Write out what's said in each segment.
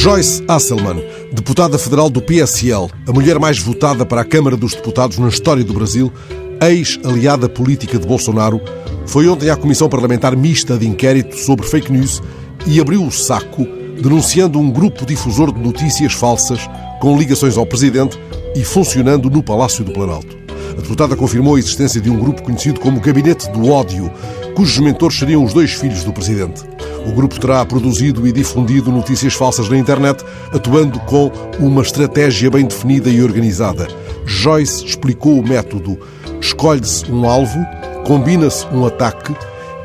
Joyce Hasselman, deputada federal do PSL, a mulher mais votada para a Câmara dos Deputados na história do Brasil, ex-aliada política de Bolsonaro, foi ontem à Comissão Parlamentar Mista de Inquérito sobre Fake News e abriu o saco denunciando um grupo difusor de notícias falsas com ligações ao Presidente e funcionando no Palácio do Planalto. A deputada confirmou a existência de um grupo conhecido como Gabinete do Ódio, cujos mentores seriam os dois filhos do Presidente. O grupo terá produzido e difundido notícias falsas na internet, atuando com uma estratégia bem definida e organizada. Joyce explicou o método. Escolhe-se um alvo, combina-se um ataque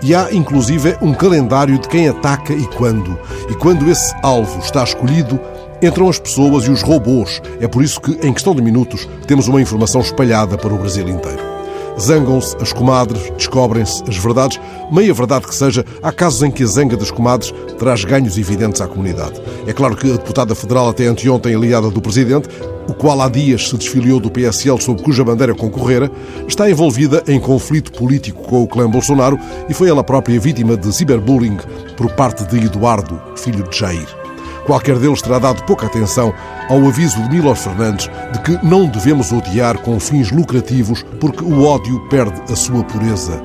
e há, inclusive, um calendário de quem ataca e quando. E quando esse alvo está escolhido, entram as pessoas e os robôs. É por isso que, em questão de minutos, temos uma informação espalhada para o Brasil inteiro. Zangam-se as comadres, descobrem-se as verdades. Meia verdade que seja, há casos em que a zanga das comadres traz ganhos evidentes à comunidade. É claro que a deputada federal, até anteontem aliada do presidente, o qual há dias se desfiliou do PSL sob cuja bandeira concorrera, está envolvida em conflito político com o clã Bolsonaro e foi ela própria vítima de ciberbullying por parte de Eduardo, filho de Jair. Qualquer deles terá dado pouca atenção ao aviso de Milos Fernandes de que não devemos odiar com fins lucrativos porque o ódio perde a sua pureza.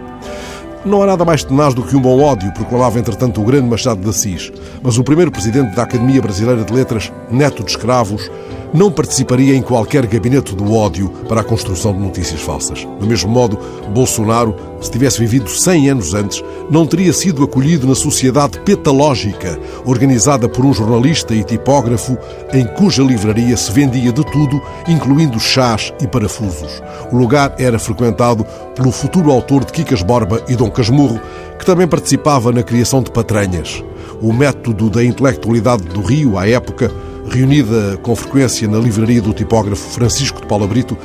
Não há nada mais tenaz do que um bom ódio, proclamava entretanto o grande Machado de Assis. Mas o primeiro presidente da Academia Brasileira de Letras, neto de escravos, não participaria em qualquer gabinete do ódio para a construção de notícias falsas. Do mesmo modo, Bolsonaro, se tivesse vivido 100 anos antes, não teria sido acolhido na sociedade petalógica, organizada por um jornalista e tipógrafo, em cuja livraria se vendia de tudo, incluindo chás e parafusos. O lugar era frequentado pelo futuro autor de Quicas Borba e Dom Casmurro, que também participava na criação de patranhas. O método da intelectualidade do Rio, à época, reunida com frequência na livraria do tipógrafo Francisco de Paula Brito,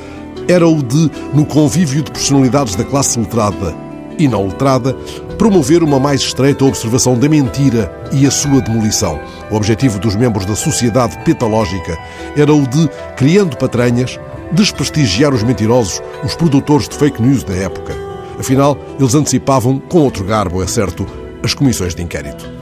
era o de, no convívio de personalidades da classe letrada e não letrada, promover uma mais estreita observação da mentira e a sua demolição. O objetivo dos membros da sociedade petalógica era o de, criando patranhas, desprestigiar os mentirosos, os produtores de fake news da época. Afinal, eles antecipavam, com outro garbo, é certo, as comissões de inquérito.